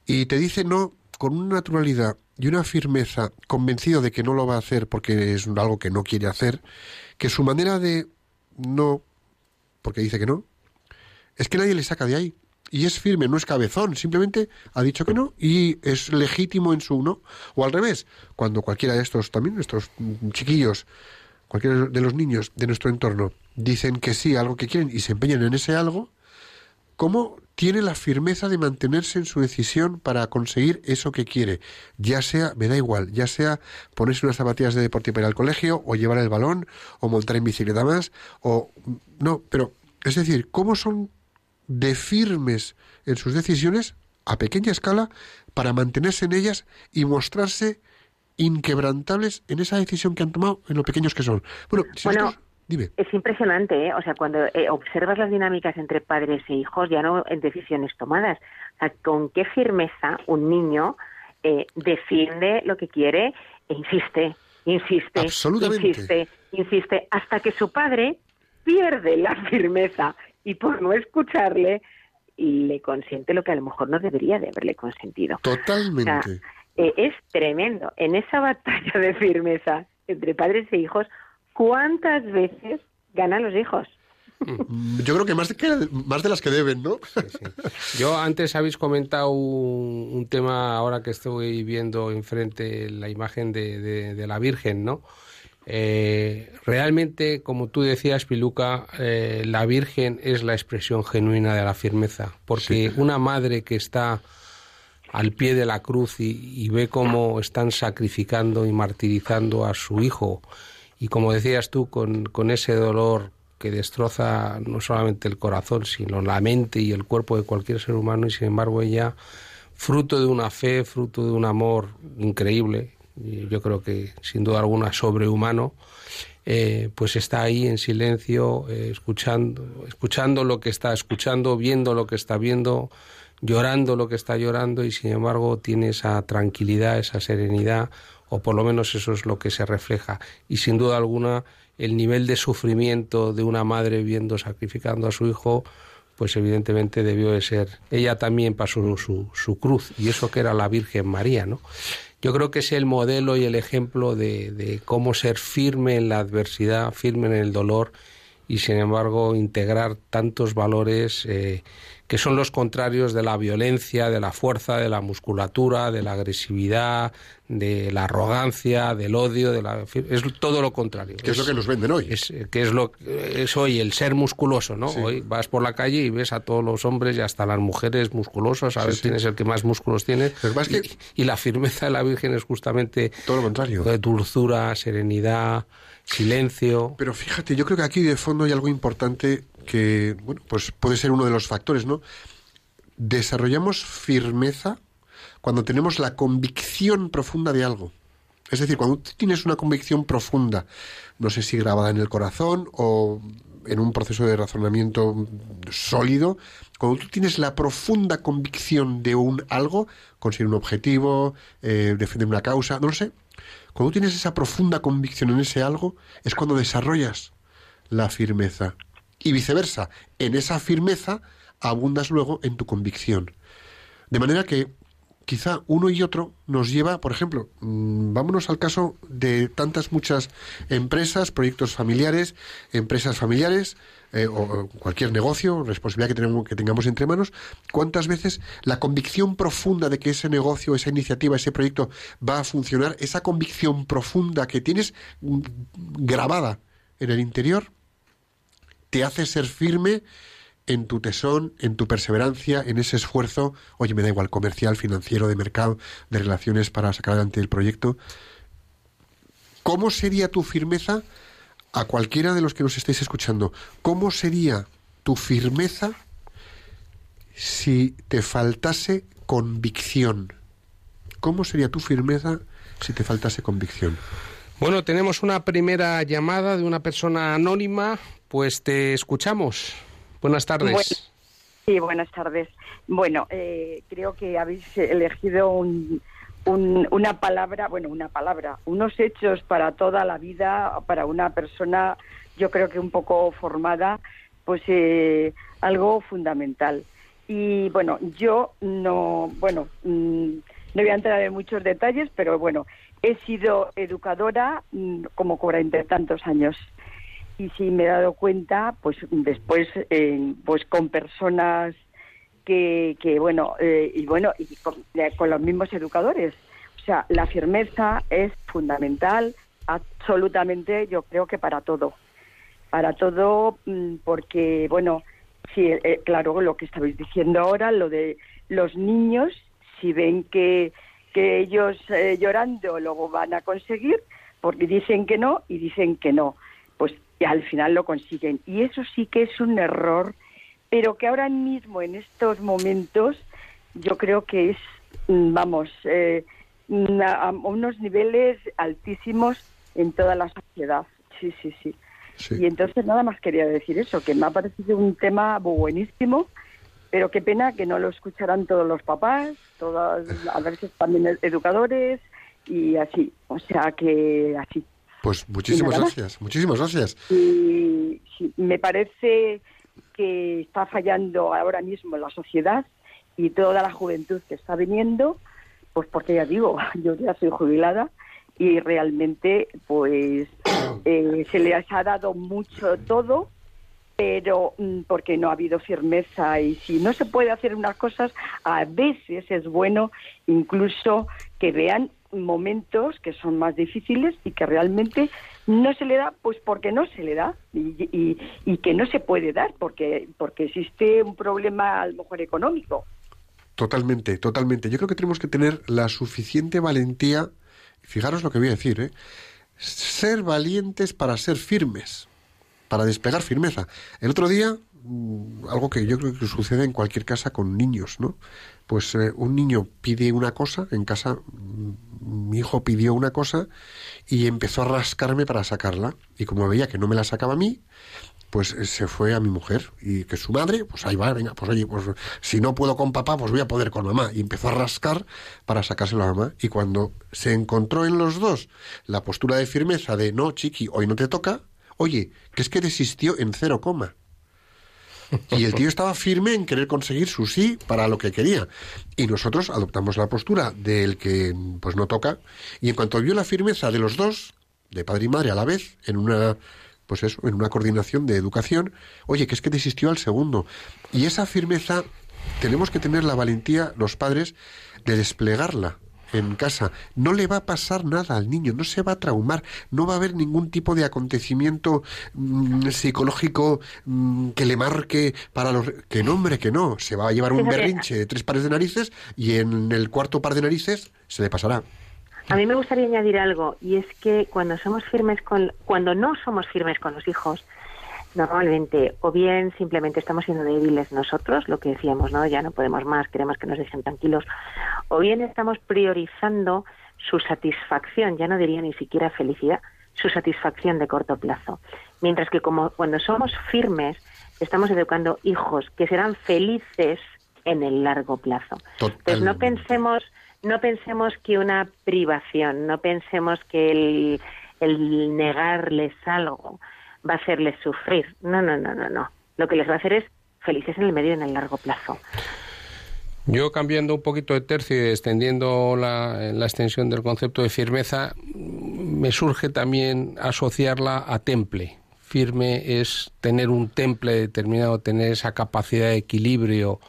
y te dice no con una naturalidad y una firmeza, convencido de que no lo va a hacer porque es algo que no quiere hacer, que su manera de no porque dice que no, es que nadie le saca de ahí. Y es firme, no es cabezón, simplemente ha dicho que no y es legítimo en su no. O al revés, cuando cualquiera de estos, también nuestros chiquillos, cualquiera de los niños de nuestro entorno, dicen que sí a algo que quieren y se empeñan en ese algo, ¿cómo tiene la firmeza de mantenerse en su decisión para conseguir eso que quiere? Ya sea, me da igual, ya sea ponerse unas zapatillas de deporte para ir al colegio, o llevar el balón, o montar en bicicleta más, o no, pero es decir, cómo son de firmes en sus decisiones a pequeña escala para mantenerse en ellas y mostrarse inquebrantables en esa decisión que han tomado en lo pequeños que son. Bueno, dime. Es impresionante, ¿eh? o sea, cuando eh, observas las dinámicas entre padres e hijos, ya no en decisiones tomadas, o sea, con qué firmeza un niño eh, defiende lo que quiere e insiste, insiste, insiste, insiste, hasta que su padre pierde la firmeza y por no escucharle le consiente lo que a lo mejor no debería de haberle consentido. Totalmente. Eh, es tremendo. En esa batalla de firmeza entre padres e hijos, ¿cuántas veces ganan los hijos? Mm, yo creo que más de, más de las que deben, ¿no? Yo antes habéis comentado un, tema, ahora que estoy viendo enfrente la imagen de, de, la Virgen, ¿no? Eh, realmente, como tú decías, Piluca, eh, la Virgen es la expresión genuina de la firmeza, porque una madre que está al pie de la cruz y, ve cómo están sacrificando y martirizando a su hijo, y como decías tú, con, con ese dolor que destroza no solamente el corazón, sino la mente y el cuerpo de cualquier ser humano y sin embargo ella, fruto de una fe, fruto de un amor increíble, yo creo que sin duda alguna sobrehumano, eh, pues está ahí en silencio, eh, escuchando, escuchando lo que está escuchando, viendo lo que está viendo, llorando lo que está llorando y sin embargo tiene esa tranquilidad, esa serenidad, o por lo menos eso es lo que se refleja. Y sin duda alguna el nivel de sufrimiento de una madre viendo sacrificando a su hijo, pues evidentemente debió de ser. Ella también pasó su, su cruz, y eso que era la Virgen María, ¿no? Yo creo que es el modelo y el ejemplo de, cómo ser firme en la adversidad, firme en el dolor y sin embargo integrar tantos valores eh, que son los contrarios de la violencia, de la fuerza, de la musculatura, de la agresividad, de la arrogancia, del odio, de la es todo lo contrario. ¿Qué es, lo que nos venden hoy? Es que es lo es hoy el ser musculoso, ¿no? Hoy vas por la calle y ves a todos los hombres y hasta las mujeres musculosas, a ver quién es el que más músculos tiene. y, y, la firmeza de la Virgen es justamente todo lo contrario. De dulzura, serenidad, silencio. Pero fíjate, yo creo que aquí de fondo hay algo importante que, bueno, pues puede ser uno de los factores, ¿no? Desarrollamos firmeza cuando tenemos la convicción profunda de algo. Es decir, cuando tienes una convicción profunda, no sé si grabada en el corazón o en un proceso de razonamiento sólido, cuando tú tienes la profunda convicción de un algo, conseguir un objetivo, eh, defender una causa, no lo sé, cuando tienes esa profunda convicción en ese algo, es cuando desarrollas la firmeza. Y viceversa, en esa firmeza abundas luego en tu convicción. De manera que quizá uno y otro nos lleva, por ejemplo, mm, vámonos al caso de tantas muchas empresas, proyectos familiares, empresas familiares, eh, o, cualquier negocio, responsabilidad que, tenemos, que tengamos entre manos, cuántas veces la convicción profunda de que ese negocio, esa iniciativa, ese proyecto va a funcionar, esa convicción profunda que tienes mm, grabada en el interior, te hace ser firme en tu tesón, en tu perseverancia, en ese esfuerzo, oye, me da igual, comercial, financiero, de mercado, de relaciones para sacar adelante el proyecto. ¿Cómo sería tu firmeza a cualquiera de los que nos estéis escuchando? ¿Cómo sería tu firmeza si te faltase convicción? ¿Cómo sería tu firmeza si te faltase convicción? Bueno, tenemos una primera llamada de una persona anónima, pues te escuchamos. Buenas tardes. sí, buenas tardes. Bueno, eh, creo que habéis elegido una palabra, bueno, una palabra, unos hechos para toda la vida, para una persona, yo creo que un poco formada, pues eh, algo fundamental. Y bueno, yo no, bueno, mm, no voy a entrar en muchos detalles, pero bueno, he sido educadora mm, como cuarenta y tantos años y sí me he dado cuenta, pues después, pues con personas que, que bueno, eh, y bueno, y con, los mismos educadores. O sea, la firmeza es fundamental, absolutamente, yo creo que para todo. Para todo, mm, porque, bueno, sí, eh, claro, lo que estabais diciendo ahora, lo de los niños, si ven que, que ellos eh, llorando luego van a conseguir, porque dicen que no y dicen que no pues al final lo consiguen. Y eso sí que es un error, pero que ahora mismo, en estos momentos, yo creo que es, mm, vamos, eh, a unos niveles altísimos en toda la sociedad. Sí, sí, sí, Y entonces nada más quería decir eso, que me ha parecido un tema buenísimo, pero qué pena que no lo escucharán todos los papás, todas, a veces también educadores y así. O sea que así. Pues muchísimas gracias, muchísimas gracias. Y, me parece que está fallando ahora mismo la sociedad y toda la juventud que está viniendo, pues porque ya digo, yo ya soy jubilada y realmente pues eh, se les ha dado mucho todo pero mm, porque no ha habido firmeza y si no se puede hacer unas cosas, a veces es bueno incluso que vean momentos que son más difíciles y que realmente no se le da, pues porque no se le da y, y, que no se puede dar porque, porque existe un problema a lo mejor económico. Totalmente, totalmente. Yo creo que tenemos que tener la suficiente valentía, fijaros lo que voy a decir, ¿eh? ser valientes para ser firmes para despegar firmeza. El otro día, mm, algo que yo creo que sucede en cualquier casa con niños, ¿no? Pues eh, un niño pide una cosa, en casa mm, mi hijo pidió una cosa y empezó a rascarme para sacarla. Y como veía que no me la sacaba a mí, pues eh, se fue a mi mujer y que su madre, pues ahí va, venga, pues oye, pues si no puedo con papá, pues voy a poder con mamá. Y empezó a rascar para sacárselo a mamá. Y cuando se encontró en los dos la postura de firmeza de no, chiqui, hoy no te toca, Oye, que es que desistió en cero coma. Y el tío estaba firme en querer conseguir su sí para lo que quería. Y nosotros adoptamos la postura del que pues no toca. Y en cuanto vio la firmeza de los dos, de padre y madre a la vez, en una pues eso, en una coordinación de educación, oye, que es que desistió al segundo. Y esa firmeza tenemos que tener la valentía, los padres, de desplegarla en casa. No le va a pasar nada al niño, no se va a traumar, no va a haber ningún tipo de acontecimiento mm, psicológico mm, que le marque para los... Que no, hombre, que no. Se va a llevar un berrinche de tres pares de narices y en el cuarto par de narices se le pasará. A mí me gustaría añadir algo y es que cuando somos firmes con, cuando no somos firmes con los hijos, normalmente o bien simplemente estamos siendo débiles nosotros, lo que decíamos, ¿no? Ya no podemos más, queremos que nos dejen tranquilos, o bien estamos priorizando su satisfacción, ya no diría ni siquiera felicidad, su satisfacción de corto plazo. Mientras que como cuando somos firmes, estamos educando hijos que serán felices en el largo plazo. Entonces no pensemos, no pensemos que una privación, no pensemos que el, el negarles algo, va a hacerles sufrir. No, no, no, no, no. Lo que les va a hacer es felices en el medio y en el largo plazo. Yo cambiando un poquito de tercio y extendiendo la, la, extensión del concepto de firmeza, me surge también asociarla a temple. Firme es tener un temple determinado, tener esa capacidad de equilibrio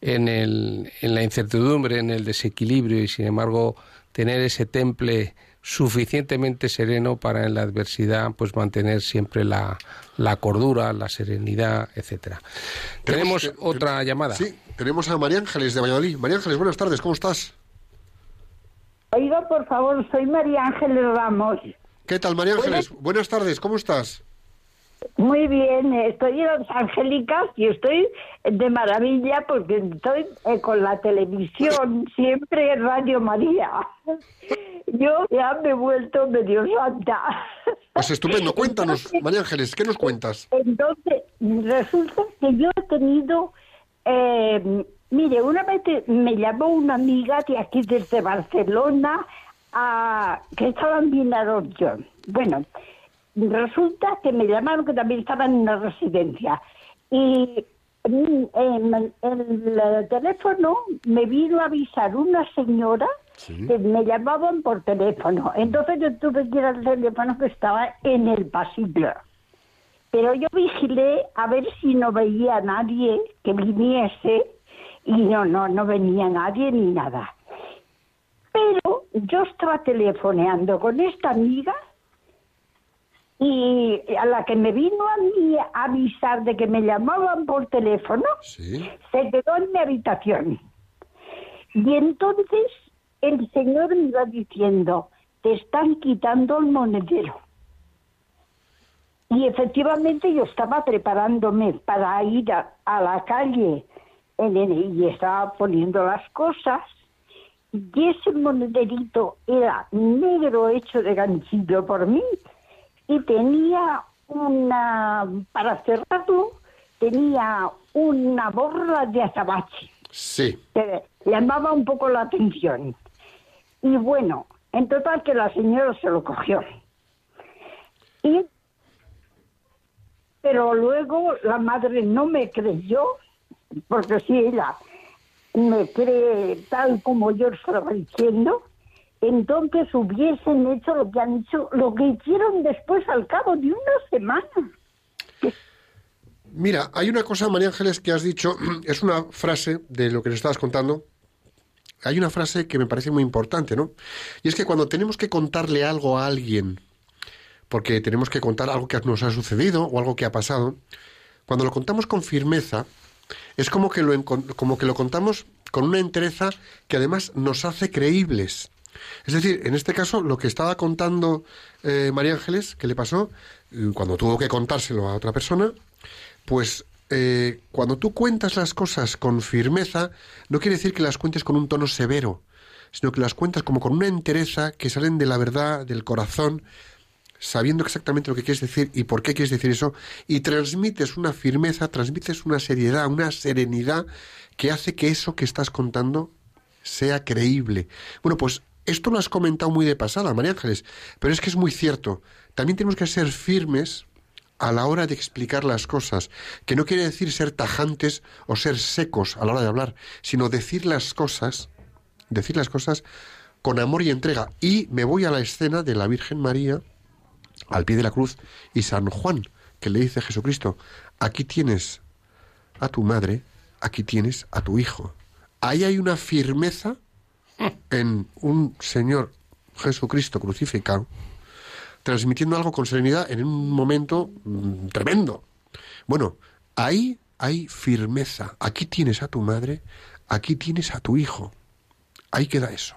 en, el, en la incertidumbre, en el desequilibrio y sin embargo tener ese temple suficientemente sereno para en la adversidad pues mantener siempre la, la cordura, la serenidad, etcétera. Tenemos, otra llamada. Sí, tenemos a María Ángeles de Valladolid. María Ángeles, buenas tardes, ¿cómo estás? Oiga, por favor, soy María Ángeles Ramos. ¿Qué tal, María Ángeles? Buenas tardes, ¿cómo estás? Muy bien, estoy en Los Angélicas y estoy de maravilla porque estoy eh, con la televisión, siempre en Radio María. Yo ya me he vuelto medio santa. Pues estupendo, cuéntanos, María Ángeles, ¿qué nos cuentas? Entonces, resulta que yo he tenido, eh, mire, una vez me llamó una amiga de aquí desde Barcelona, a, que estaba en Vinaroyo. Bueno, resulta que me llamaron que también estaba en una residencia y en, el teléfono me vino a avisar una señora que me llamaban por teléfono. Entonces yo tuve que ir al teléfono que estaba en el pasillo. Pero yo vigilé a ver si no veía a nadie que viniese y no, no, no venía nadie ni nada. Pero yo estaba telefoneando con esta amiga y a la que me vino a mí a avisar de que me llamaban por teléfono, se quedó en mi habitación. Y entonces el señor me iba diciendo, te están quitando el monedero. Y efectivamente yo estaba preparándome para ir a, la calle y estaba poniendo las cosas. Y ese monederito era negro hecho de ganchillo por mí y tenía una, para cerrarlo, tenía una borra de azabache. Sí. Que llamaba un poco la atención. Y bueno, en total que la señora se lo cogió. Y pero luego la madre no me creyó, porque si ella me cree tal como yo estaba diciendo, entonces hubiesen hecho lo que han hecho, lo que hicieron después al cabo de una semana. Mira, hay una cosa, María Ángeles, que has dicho, es una frase de lo que nos estabas contando. Hay una frase que me parece muy importante, ¿no? Y es que cuando tenemos que contarle algo a alguien, porque tenemos que contar algo que nos ha sucedido o algo que ha pasado, cuando lo contamos con firmeza, es como que lo, como que lo contamos con una entereza que además nos hace creíbles. Es decir, en este caso, lo que estaba contando eh, María Ángeles, que le pasó, eh, cuando tuvo que contárselo a otra persona, pues eh, cuando tú cuentas las cosas con firmeza, no quiere decir que las cuentes con un tono severo, sino que las cuentas como con una entereza que salen de la verdad, del corazón, sabiendo exactamente lo que quieres decir y por qué quieres decir eso, y transmites una firmeza, transmites una seriedad, una serenidad que hace que eso que estás contando sea creíble. Bueno, pues esto lo has comentado muy de pasada, María Ángeles, pero es que es muy cierto. También tenemos que ser firmes a la hora de explicar las cosas, que no quiere decir ser tajantes o ser secos a la hora de hablar, sino decir las cosas, decir las cosas con amor y entrega. Y me voy a la escena de la Virgen María al pie de la cruz y San Juan, que le dice a Jesucristo, aquí tienes a tu madre, aquí tienes a tu hijo. Ahí hay una firmeza en un Señor Jesucristo crucificado, transmitiendo algo con serenidad en un momento mm, tremendo. Bueno, ahí hay firmeza. Aquí tienes a tu madre, aquí tienes a tu hijo. Ahí queda eso.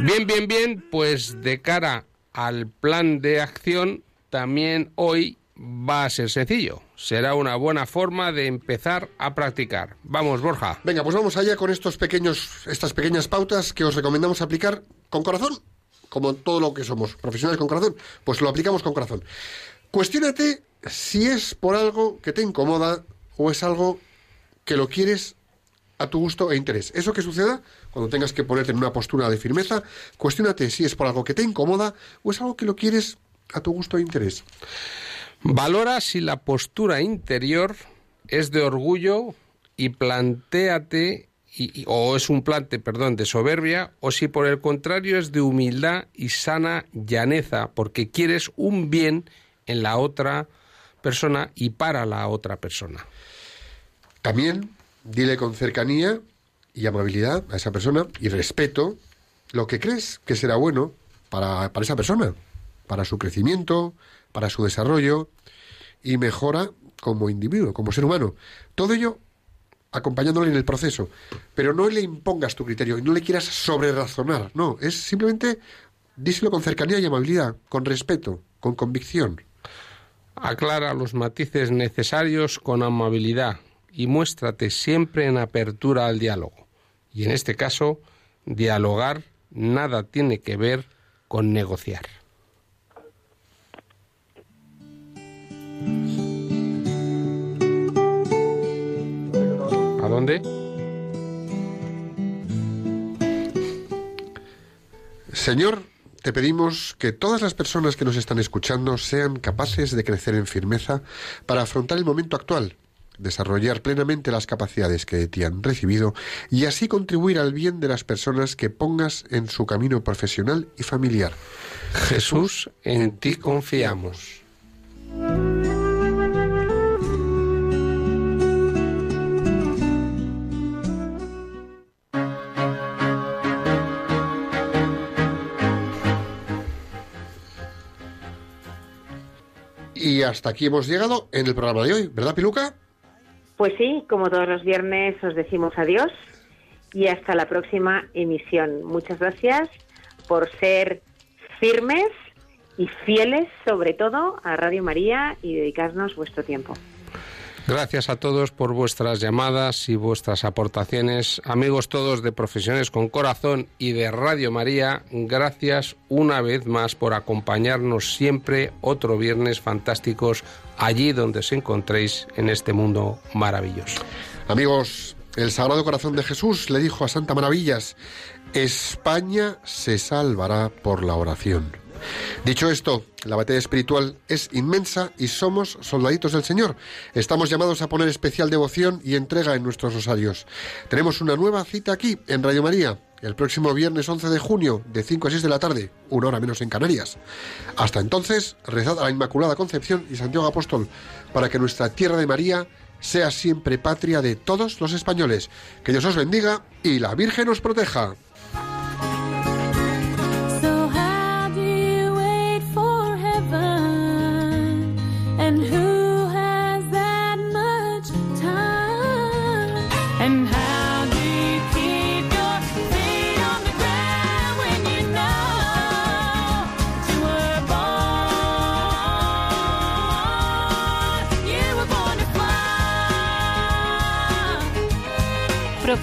Bien, bien, bien, pues de cara al plan de acción, también hoy va a ser sencillo. Será una buena forma de empezar a practicar. Vamos, Borja. Venga, pues vamos allá con estos pequeños, estas pequeñas pautas que os recomendamos aplicar con corazón, como todo lo que somos, profesionales con corazón, pues lo aplicamos con corazón. Cuestiónate si es por algo que te incomoda o es algo que lo quieres a tu gusto e interés. Eso que suceda cuando tengas que ponerte en una postura de firmeza, cuestiónate si es por algo que te incomoda o es algo que lo quieres a tu gusto e interés. Valora si la postura interior es de orgullo y plantéate o es un plante, perdón, de soberbia, o si por el contrario es de humildad y sana llaneza, porque quieres un bien en la otra persona y para la otra persona. También dile con cercanía y amabilidad a esa persona y respeto lo que crees que será bueno para, para esa persona, para su crecimiento, para su desarrollo y mejora como individuo, como ser humano. Todo ello acompañándole en el proceso, pero no le impongas tu criterio y no le quieras sobrerazonar, no, es simplemente díselo con cercanía y amabilidad, con respeto, con convicción. Aclara los matices necesarios con amabilidad y muéstrate siempre en apertura al diálogo. Y en este caso, dialogar nada tiene que ver con negociar. ¿A dónde? Señor, te pedimos que todas las personas que nos están escuchando sean capaces de crecer en firmeza para afrontar el momento actual, desarrollar plenamente las capacidades que te han recibido y así contribuir al bien de las personas que pongas en su camino profesional y familiar. Jesús, en ti confiamos. Y hasta aquí hemos llegado en el programa de hoy, ¿verdad, Piluca? Pues sí, como todos los viernes os decimos adiós y hasta la próxima emisión. Muchas gracias por ser firmes y fieles sobre todo a Radio María y dedicarnos vuestro tiempo. Gracias a todos por vuestras llamadas y vuestras aportaciones. Amigos todos de Profesiones con Corazón y de Radio María, gracias una vez más por acompañarnos siempre otro viernes fantásticos allí donde os encontréis en este mundo maravilloso. Amigos, el Sagrado Corazón de Jesús le dijo a Santa Maravillas, España se salvará por la oración. Dicho esto, la batalla espiritual es inmensa y somos soldaditos del Señor. Estamos llamados a poner especial devoción y entrega en nuestros rosarios. Tenemos una nueva cita aquí en Radio María, el próximo viernes 11 de junio, de 5 a 6 de la tarde, una hora menos en Canarias. Hasta entonces, rezad a la Inmaculada Concepción y Santiago Apóstol para que nuestra tierra de María sea siempre patria de todos los españoles. Que Dios os bendiga y la Virgen os proteja.